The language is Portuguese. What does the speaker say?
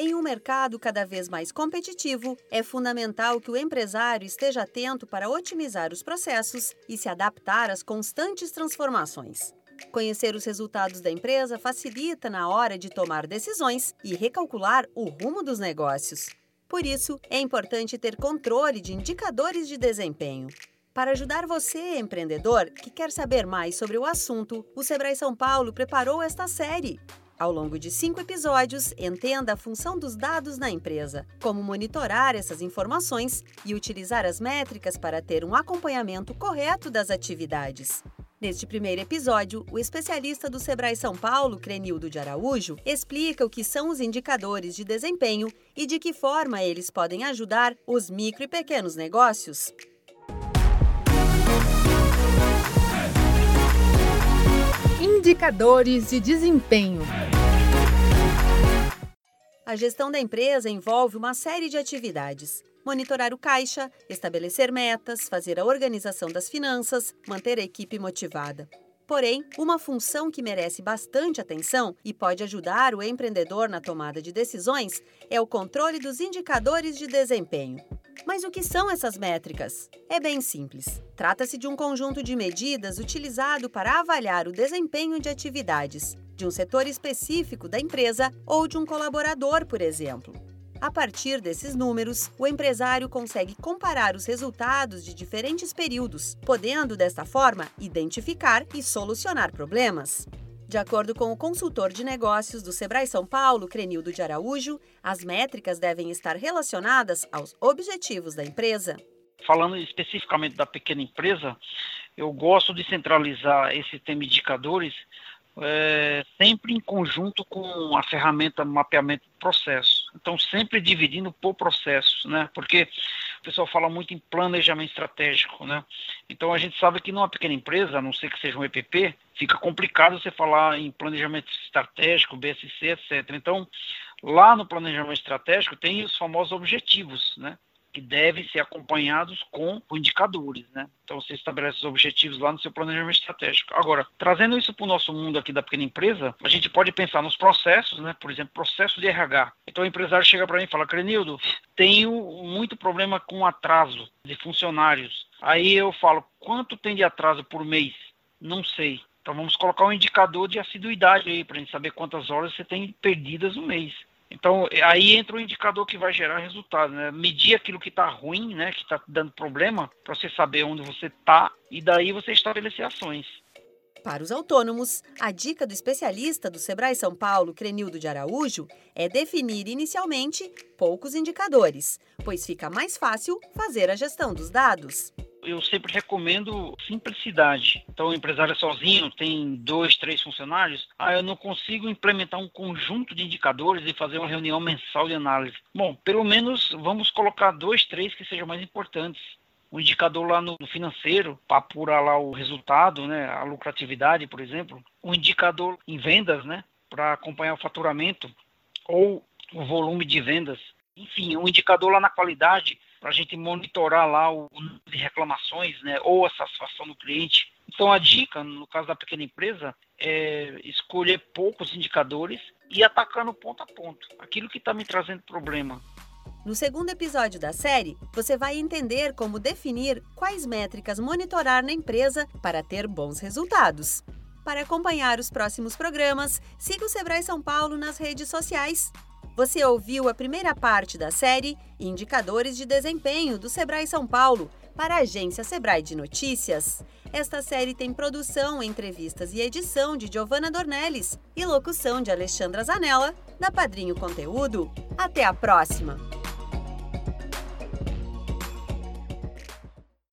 Em um mercado cada vez mais competitivo, é fundamental que o empresário esteja atento para otimizar os processos e se adaptar às constantes transformações. Conhecer os resultados da empresa facilita na hora de tomar decisões e recalcular o rumo dos negócios. Por isso, é importante ter controle de indicadores de desempenho. Para ajudar você, empreendedor, que quer saber mais sobre o assunto, o Sebrae São Paulo preparou esta série. Ao longo de cinco episódios, entenda a função dos dados na empresa, como monitorar essas informações e utilizar as métricas para ter um acompanhamento correto das atividades. Neste primeiro episódio, o especialista do Sebrae São Paulo, Crenildo de Araújo, explica o que são os indicadores de desempenho e de que forma eles podem ajudar os micro e pequenos negócios. Indicadores de desempenho. A gestão da empresa envolve uma série de atividades. Monitorar o caixa, estabelecer metas, fazer a organização das finanças, manter a equipe motivada. Porém, uma função que merece bastante atenção e pode ajudar o empreendedor na tomada de decisões é o controle dos indicadores de desempenho. Mas o que são essas métricas? É bem simples. Trata-se de um conjunto de medidas utilizado para avaliar o desempenho de atividades de um setor específico da empresa ou de um colaborador, por exemplo. A partir desses números, o empresário consegue comparar os resultados de diferentes períodos, podendo, desta forma, identificar e solucionar problemas. De acordo com o consultor de negócios do Sebrae São Paulo, Crenildo de Araújo, as métricas devem estar relacionadas aos objetivos da empresa. Falando especificamente da pequena empresa, eu gosto de centralizar esse tema de indicadores é, sempre em conjunto com a ferramenta mapeamento do processo. Então, sempre dividindo por processo, né? Porque o pessoal fala muito em planejamento estratégico, né? Então, a gente sabe que numa pequena empresa, a não ser que seja um EPP, fica complicado você falar em planejamento estratégico, BSC, etc. Então, lá no planejamento estratégico tem os famosos objetivos, né? que devem ser acompanhados com indicadores, né? Então você estabelece os objetivos lá no seu planejamento estratégico. Agora, trazendo isso para o nosso mundo aqui da pequena empresa, a gente pode pensar nos processos, né? Por exemplo, processo de RH. Então o empresário chega para mim e fala, Crenildo, tenho muito problema com atraso de funcionários. Aí eu falo, quanto tem de atraso por mês? Não sei. Então vamos colocar um indicador de assiduidade aí para a gente saber quantas horas você tem perdidas no mês. Então, aí entra o indicador que vai gerar resultado, né? Medir aquilo que está ruim, né? Que está dando problema, para você saber onde você está e daí você estabelecer ações. Para os autônomos, a dica do especialista do Sebrae São Paulo, Crenildo de Araújo, é definir inicialmente poucos indicadores, pois fica mais fácil fazer a gestão dos dados eu sempre recomendo simplicidade. Então, o empresário sozinho tem dois, três funcionários, ah, eu não consigo implementar um conjunto de indicadores e fazer uma reunião mensal de análise. Bom, pelo menos vamos colocar dois, três que sejam mais importantes um indicador lá no, financeiro para apurar lá o resultado, né, a lucratividade, por exemplo, um indicador em vendas, né, para acompanhar o faturamento ou o volume de vendas, enfim, um indicador lá na qualidade para a gente monitorar lá o número de reclamações, né, ou a satisfação do cliente. Então a dica, no caso da pequena empresa, é escolher poucos indicadores e atacar no ponto a ponto, aquilo que está me trazendo problema. No segundo episódio da série, você vai entender como definir quais métricas monitorar na empresa para ter bons resultados. Para acompanhar os próximos programas, siga o Sebrae São Paulo nas redes sociais. Você ouviu a primeira parte da série Indicadores de Desempenho do Sebrae São Paulo para a agência Sebrae de Notícias. Esta série tem produção, entrevistas e edição de Giovanna Dornelles e locução de Alexandra Zanella, da Padrinho Conteúdo. Até a próxima!